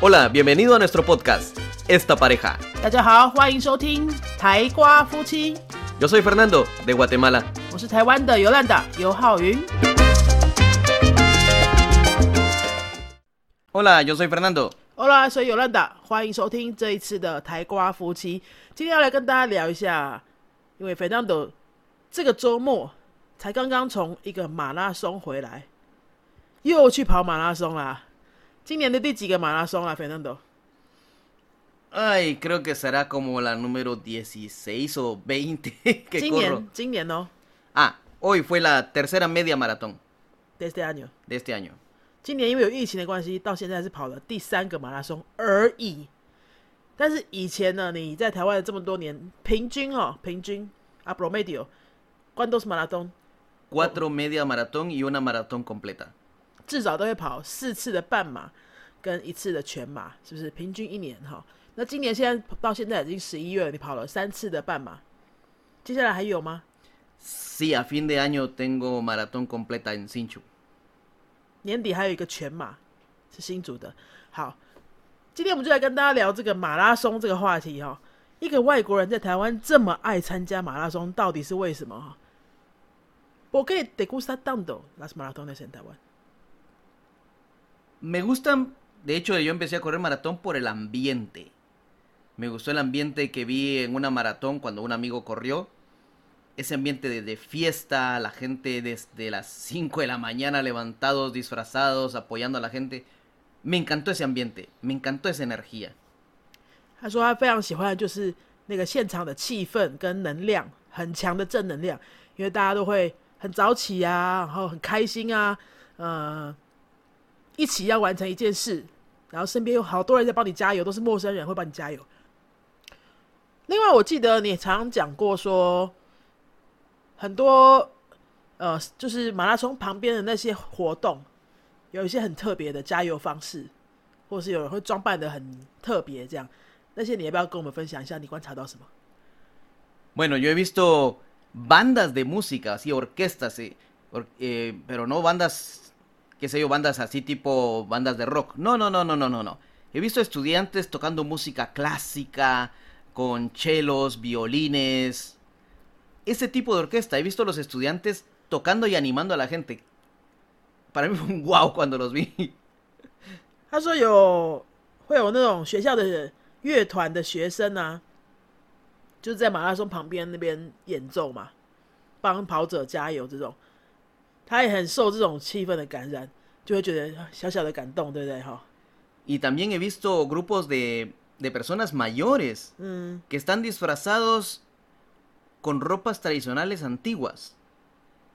Hola, bienvenido a nuestro podcast, Esta Pareja. 大家好，欢迎收听台瓜夫妻， Yo soy Fernando, de Guatemala. 我是台湾的尤兰达尤浩云。 Hola, yo soy Fernando. Hola，所以尤兰达，欢迎收听这一次的台瓜夫妻。今天要来跟大家聊一下，因为 Fernando 这个周末才刚刚从一个马拉松回来，又去跑马拉松啦。 今年的第几个马拉松啦，Fernando？ Ay, creo que será como la número 16 o 20 que 今 corro. 年，今年哦 Ah, hoy fue la tercera media maratón ，este año。 de este año. 今年因为有疫情的关系，到现在是跑了第三个马拉松而已。但是以前呢，你在台湾这么多年，平均哦，平均啊，promedio cuántos maratón Cuatro media maratón y una maratón completa. 至少都会跑四次的半马跟一次的全马，是不是？平均一年哈。那今年现在到现在已经十一月了，你跑了三次的半马，接下来还有吗？Sí, a fin de año tengo maratón completa en Sinchu. 年底还有一个全马是新组的。好，今天我们就来跟大家聊这个马拉松这个话题哈、一个外国人在台湾这么爱参加马拉松，到底是为什么哈？我可以 te gusta tanto las maratones en Taiwan？Me gustan, de hecho yo empecé a correr maratón por el ambiente. Me gustó el ambiente que vi en una maratón cuando un amigo corrió. Ese ambiente de, de fiesta, la gente desde las 5 de la mañana levantados, disfrazados, apoyando a la gente. Me encantó ese ambiente, me encantó esa energía. 他说他非常喜欢的就是那个现场的气氛跟能量，很强的正能量，因为大家都会很早起啊，然后很开心啊，呃， 一起要完成一件事，然后身边有好多人在帮你加油，都是陌生人会帮你加油。另外，我记得你常讲过说，很多呃，就是马拉松旁边的那些活动，有一些很特别的加油方式，或是有人会装扮的很特别，这样。那些你要不要跟我们分享一下？你观察到什么？Bueno, yo he visto bandas de música, y orquestas, pero no bandas, qué sé yo, bandas así tipo bandas de rock. No, no, no, no, no, no, no. He visto estudiantes tocando música clásica, con chelos, violines, ese tipo de orquesta. He visto los estudiantes tocando y animando a la gente. Para mí fue un wow cuando los vi. 他说有会有那种学校的乐团的学生啊，就是在马拉松旁边那边演奏嘛，帮跑者加油这种， 他也很受这种气氛的感染，就会觉得小小的感动，对不对？哈， Y también he visto grupos de, de personas mayores 嗯， que están disfrazados con ropas tradicionales antiguas.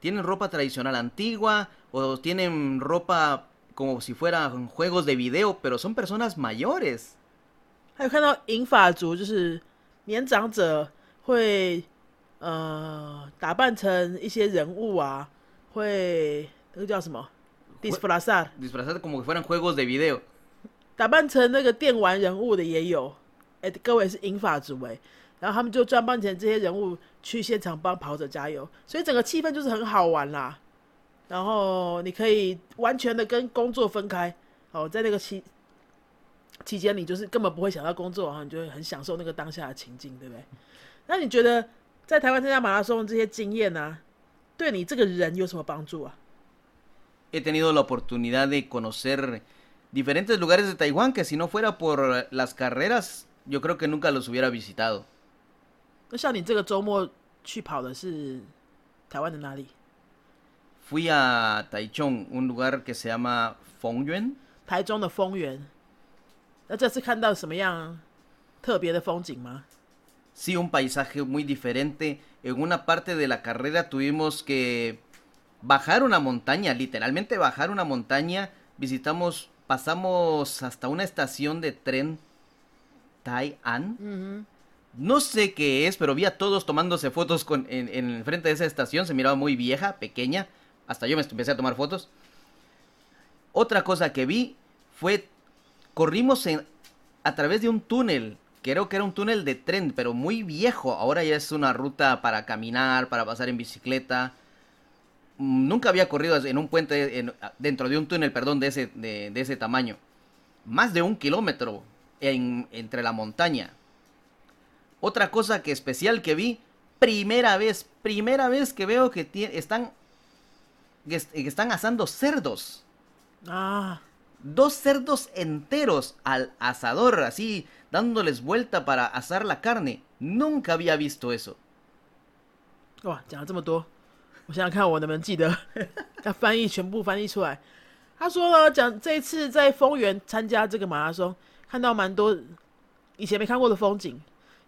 Tienen ropa tradicional antigua o tienen ropa como si fueran juegos de video, pero son personas mayores. 还有看到银发族，就是年长者会呃打扮成一些人物啊， 会那个叫什么 disfrazar。Disfrazados como que fueran juegos de video. 打扮成那个电玩人物的也有，哎、各位是英法族哎，然后他们就装扮成这些人物去现场帮跑者加油，所以整个气氛就是很好玩啦。然后你可以完全的跟工作分开，哦，在那个期期间，你就是根本不会想到工作，然后你就会很享受那个当下的情境，对不对？那你觉得在台湾参加马拉松的这些经验呢、啊，对你这个人有什么帮助啊？ He tenido la oportunidad de conocer diferentes lugares de Taiwán que si no fuera por las carreras, yo creo que nunca los hubiera visitado. 那像你这个周末去跑的是台湾的哪里？ Fui a Taichung, un lugar que se llama Fongyuan. 台中的丰原。那这次看到什么样特别的风景吗？ Sí, un paisaje muy diferente. en una parte de la carrera tuvimos que bajar una montaña, literalmente bajar una montaña. Visitamos, pasamos hasta una estación de tren Tai'an. No sé qué es, pero vi a todos tomándose fotos con, en, en el frente de esa estación. Se miraba muy vieja, pequeña. Hasta yo me empecé a tomar fotos. Otra cosa que vi fue, corrimos en, a través de un túnel. Creo que era un túnel de tren, pero muy viejo. Ahora ya es una ruta para caminar, para pasar en bicicleta. Mm, Nunca había corrido en un puente, en- dentro de un túnel, perdón, de ese, de, de ese tamaño. más de un kilómetro en, entre la montaña. Otra cosa que especial que vi, primera vez, primera vez que veo que están, que, están asando cerdos. Ah. Dos cerdos enteros al asador, así dándoles vuelta para asar la carne. Nunca había visto eso. 哇，讲了这么多，我想想看我能不能记得，要翻译全部翻译出来。他说呢，讲这一次在丰原参加这个马拉松，看到蛮多以前没看过的风景，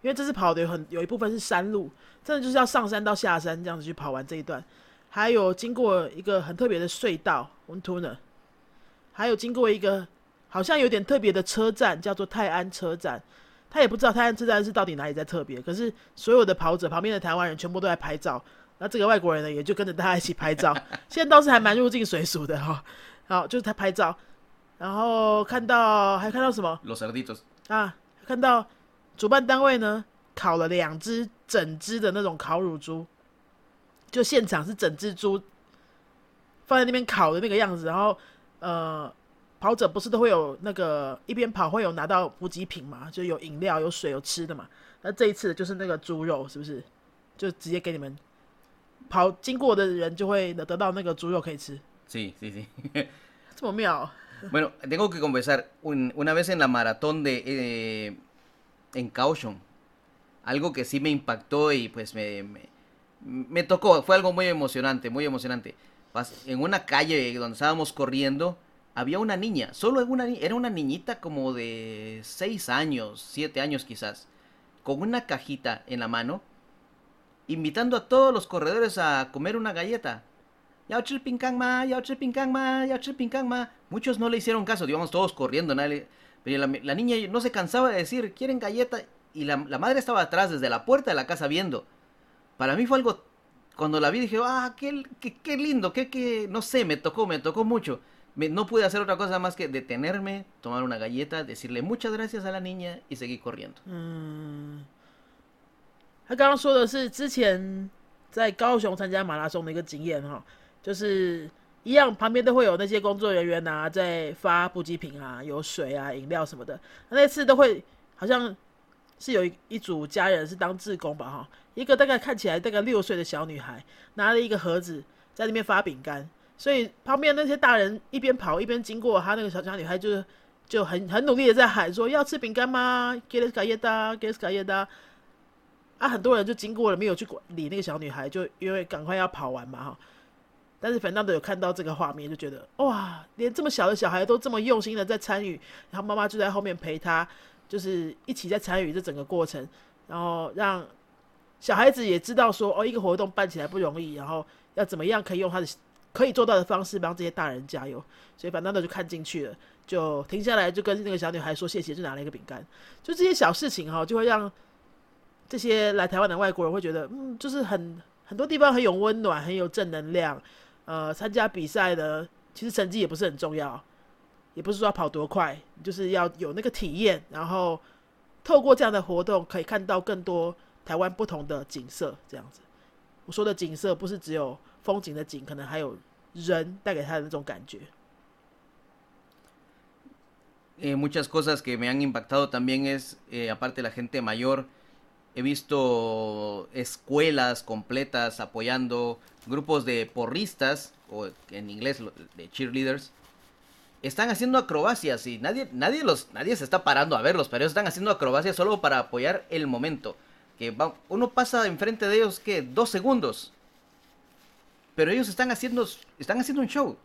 因为这次跑的有很有一部分是山路，真的就是要上山到下山这样子去跑完这一段，还有经过一个很特别的隧道 o n t u n e 还有经过一个好像有点特别的车站，叫做泰安车站。他也不知道泰安车站是到底哪里在特别，可是所有的跑者旁边的台湾人全部都在拍照，那这个外国人呢也就跟着大家一起拍照。现在倒是还蛮入境水俗的哈，好就是他拍照，然后看到还看到什么？Los 啊，看到主办单位呢烤了两只整只的那种烤乳猪，就现场是整只猪放在那边烤的那个样子，然后呃。跑者不是都会有那个一边跑会有拿到补给品嘛，就有饮料、有水、有吃的嘛。那这一次就是那个猪肉，是不是？就直接给你们跑经过的人就会得到那个猪肉可以吃。Sí, sí, sí. 这么妙。Bueno, tengo que confesar, una vez en la maratón de eh, en Caution, algo que sí me impactó y pues me, me, me tocó, fue algo muy emocionante, muy emocionante. En una calle donde estábamos corriendo, había una niña, solo una, era una niñita como de 6 años, 7 años quizás, con una cajita en la mano, invitando a todos los corredores a comer una galleta. Muchos no le hicieron caso, digamos todos corriendo, pero la, niña no se cansaba de decir, quieren galleta, y la, madre estaba atrás desde la puerta de la casa viendo. Para mí fue algo, cuando la vi dije, ah, qué, qué, lindo, qué, qué, no sé, me tocó, me tocó mucho 嗯，他刚刚说的是之前在高雄参加马拉松的一个经验哈，就是一样旁边都会有那些工作人员啊，在发补给品啊，有水啊、饮料什么的。那次都会好像是有一组家人是当志工吧哈，一个大概看起来大概六岁的小女孩拿了一个盒子在那边发饼干。所以旁边那些大人一边跑一边经过，他那个小小女孩就是就很很努力的在喊说要吃饼干吗？Get us 卡耶达，Get us 卡耶达。啊，很多人就经过了，没有去管理那个小女孩，就因为赶快要跑完嘛哈。但是反倒都有看到这个画面，就觉得哇，连这么小的小孩都这么用心的在参与，然后妈妈就在后面陪他，就是一起在参与这整个过程，然后让小孩子也知道说哦，一个活动办起来不容易，然后要怎么样可以用他的。可以做到的方式，帮这些大人加油。所以反正那就看进去了，就停下来，就跟那个小女孩说谢谢，就拿了一个饼干。就这些小事情哈，就会让这些来台湾的外国人会觉得，嗯，就是很很多地方很有温暖，很有正能量。呃，参加比赛的其实成绩也不是很重要，也不是说要跑多快，就是要有那个体验。然后透过这样的活动，可以看到更多台湾不同的景色。这样子，我说的景色不是只有风景的景，可能还有。Muchas cosas que me han impactado también es, eh, aparte de la gente mayor, he visto escuelas completas apoyando grupos de porristas, o en inglés de cheerleaders, están haciendo acrobacias y nadie, nadie, los, nadie se está parando a verlos, pero ellos están haciendo acrobacias solo para apoyar el momento. Que uno pasa enfrente de ellos, que Dos segundos pero ellos están haciendo, están haciendo un show.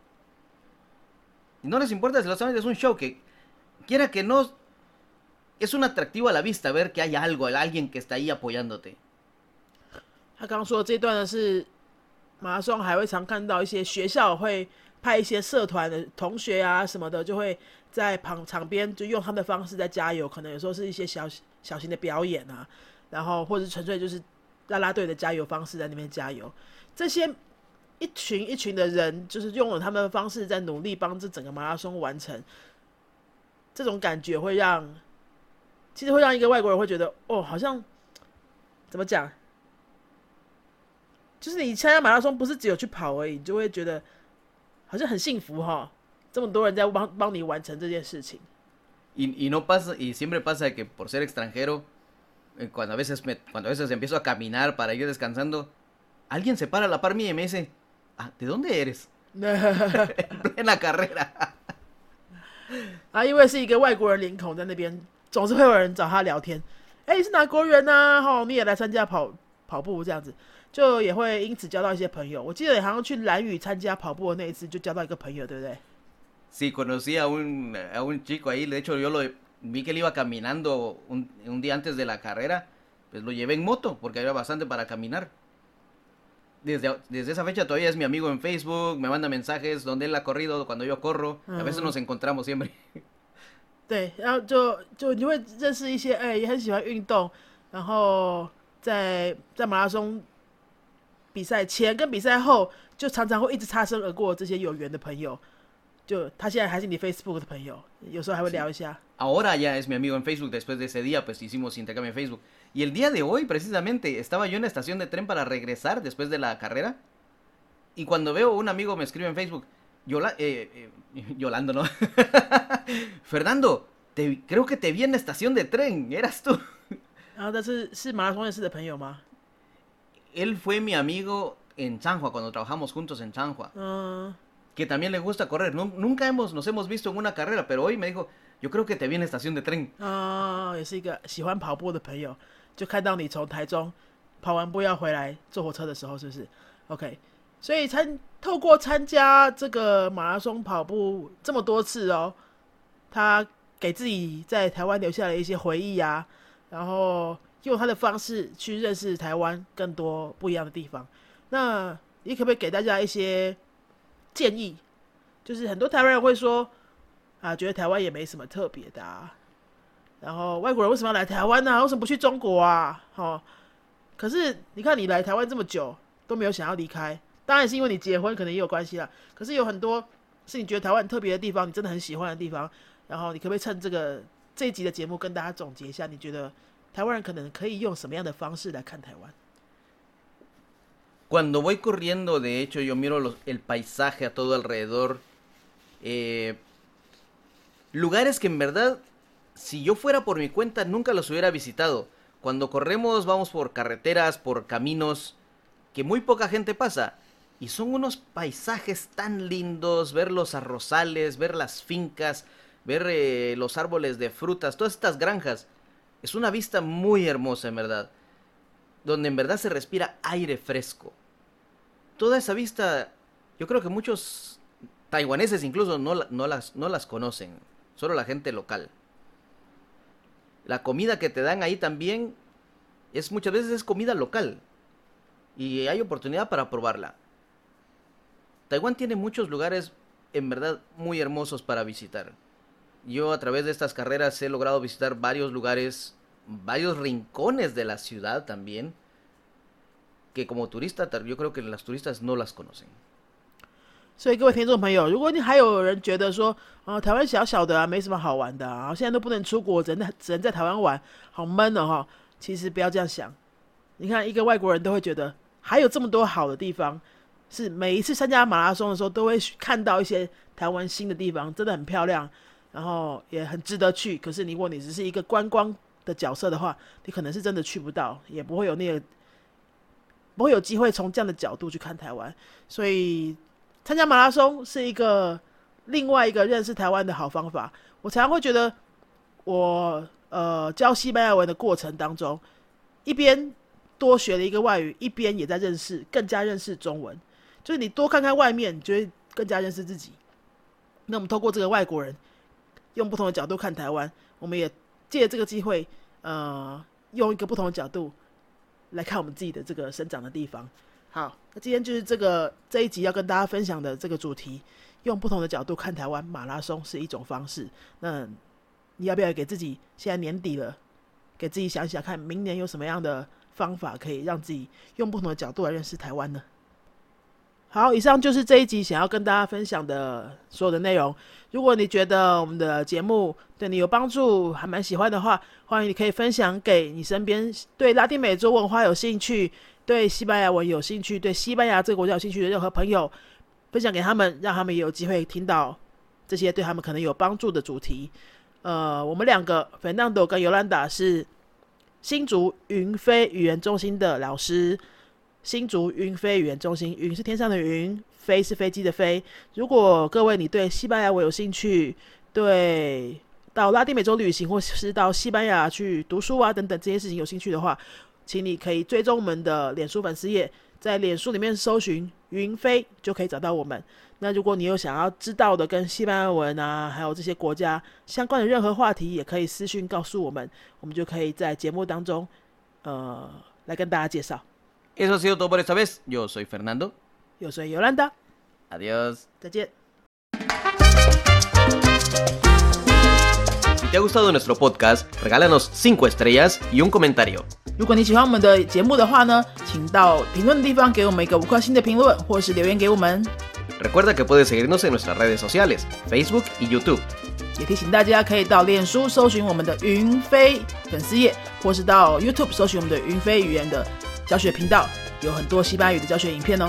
Y no les importa si lo saben, es es un show que, quiera que no, es un atractivo a la vista ver que hay algo, alguien que está ahí apoyándote. 他刚刚说的这段呢是马拉松还会常看到一些学校会派一些社团的同学啊什么的，就会在旁场边就用他们的方式在加油，可能有时候是一些小小型的表演啊，然后或者纯粹就是啦啦队的加油方式在那边加油，这些一群一群的人，就是用了他们的方式在努力帮这整个马拉松完成。这种感觉会让，其实会让一个外国人会觉得，哦，好像怎么讲？就是你参加马拉松不是只有去跑而已，你就会觉得好像很幸福哈。这么多人在帮帮你完成这件事情。Y, y no pasa, y siempre pasa que por ser extranjero, cuando a veces me, cuando a veces empiezo a caminar para ir descansando, alguien se para a la par mía y me dice, ah, ¿de dónde eres? en plena carrera. 啊，因为是一个外国人脸孔在那边，总是会有人找他聊天。哎，你是哪国人呐、吼，你也来参加跑跑步这样子，就也会因此交到一些朋友。我记得好像去蓝屿参加跑步的那一次，就交到一个朋友，对不对？ Sí, conocí a un, a un chico ahí, de hecho yo lo vi que él iba caminando un, un día antes de la carrera, pues lo llevé en moto, porque había bastante para caminar. Desde, desde esa fecha todavía es mi amigo en Facebook, me manda mensajes donde él ha corrido, cuando yo corro, a veces Ah. nos encontramos siempre. 对，然后就就你会认识一些哎、也很喜欢运动，然后在在马拉松比赛前跟比赛后，就常常会一直擦身而过这些有缘的朋友。就他现在还是你 Facebook 的朋友，有时候还会聊一下。 Ahora ya es mi amigo en Facebook, después de ese día pues hicimos intercambio en Facebook. Y el día de hoy, precisamente, estaba yo en la estación de tren para regresar después de la carrera. Y cuando veo un amigo me escribe en Facebook, eh, eh Yolando, ¿no? Fernando, te, creo que te vi en la estación de tren, eras tú. Ah, Él fue mi amigo en Chanhua, cuando trabajamos juntos en Chanhua. Que también le gusta correr. No, nunca hemos, nos hemos visto en una carrera, pero hoy me dijo, yo creo que te vi en la estación de tren. Ah, uh, 就看到你从台中跑完步要回来坐火车的时候，是不是？OK，所以参透过参加这个马拉松跑步这么多次哦，他给自己在台湾留下了一些回忆啊，然后用他的方式去认识台湾更多不一样的地方。那你可不可以给大家一些建议？就是很多台湾人会说啊，觉得台湾也没什么特别的啊。然后外国人为什么要来台湾呢、为什么不去中国啊？哦，可是你看你来台湾这么久都没有想要离开，当然是因为你结婚可能也有关系啦。可是有很多是你觉得台湾很特别的地方，你真的很喜欢的地方。然后你可不可以趁这个这一集的节目跟大家总结一下，你觉得台湾人可能可以用什么样的方式来看台湾？Cuando voy corriendo, de hecho, yo miro el paisaje a todo alrededor. lugares que en verdad, si yo fuera por mi cuenta, nunca los hubiera visitado. Cuando corremos, vamos por carreteras, por caminos que muy poca gente pasa. Y son unos paisajes tan lindos, ver los arrozales, ver las fincas, ver eh, los árboles de frutas, todas estas granjas. Es una vista muy hermosa, en verdad. Donde en verdad se respira aire fresco toda esa vista, yo creo que muchos taiwaneses incluso no, no las, no las conocen, solo la gente local. La comida que te dan ahí también es muchas veces es comida local y hay oportunidad para probarla. Taiwán tiene muchos lugares en verdad muy hermosos para visitar. Yo a través de estas carreras he logrado visitar varios lugares, varios rincones de la ciudad también que como turista yo creo que las turistas no las conocen. 所以各位听众朋友，如果你还有人觉得说，啊、台湾小小的啊，没什么好玩的啊，现在都不能出国，只能只能在台湾玩，好闷哦哈。其实不要这样想，你看一个外国人都会觉得还有这么多好的地方，是每一次参加马拉松的时候都会看到一些台湾新的地方，真的很漂亮，然后也很值得去。可是如果你只是一个观光的角色的话，你可能是真的去不到，也不会有那个不会有机会从这样的角度去看台湾，所以。参加马拉松是一个另外一个认识台湾的好方法。我常常会觉得我，呃教西班牙文的过程当中，一边多学了一个外语，一边也在认识更加认识中文。就是你多看看外面，你就会更加认识自己。那我们透过这个外国人，用不同的角度看台湾，我们也借这个机会，呃，用一个不同的角度来看我们自己的这个生长的地方。好，那今天就是这个这一集要跟大家分享的这个主题，用不同的角度看台湾马拉松是一种方式。那你要不要给自己现在年底了，给自己想想看，明年有什么样的方法可以让自己用不同的角度来认识台湾呢？好，以上就是这一集想要跟大家分享的所有的内容。如果你觉得我们的节目对你有帮助，还蛮喜欢的话，欢迎你可以分享给你身边对拉丁美洲文化有兴趣。对西班牙文有兴趣、对西班牙这个国家有兴趣的任何朋友，分享给他们，让他们也有机会听到这些对他们可能有帮助的主题。呃，我们两个 Fernando 跟尤兰达是新竹云飞语言中心的老师。新竹云飞语言中心，云是天上的云，飞是飞机的飞。如果各位你对西班牙文有兴趣，对到拉丁美洲旅行，或是到西班牙去读书啊等等这些事情有兴趣的话，请你可以追踪我们的脸书粉丝页，在脸书里面搜寻“云飞”就可以找到我们。那如果你有想要知道的跟西班牙文啊，还有这些国家相关的任何话题，也可以私讯告诉我们，我们就可以在节目当中，呃，来跟大家介绍。Eso ha sido todo por esta vez. Yo soy Fernando. Yo soy Yolanda. Adiós. 再见。Si te ha gustado nuestro podcast, regálanos 5 estrellas y un comentario. 如果你喜欢我们的节目的话呢，请到评论的地方给我们一个五颗星的评论，或是留言给我们。 Recuerda que puedes seguirnos en nuestras redes sociales, Facebook y YouTube. 也提醒大家可以到脸书搜寻我们的云飞粉丝页，或是到 YouTube 搜寻我们的云飞语言的教学频道，有很多西班牙语的教学影片哦。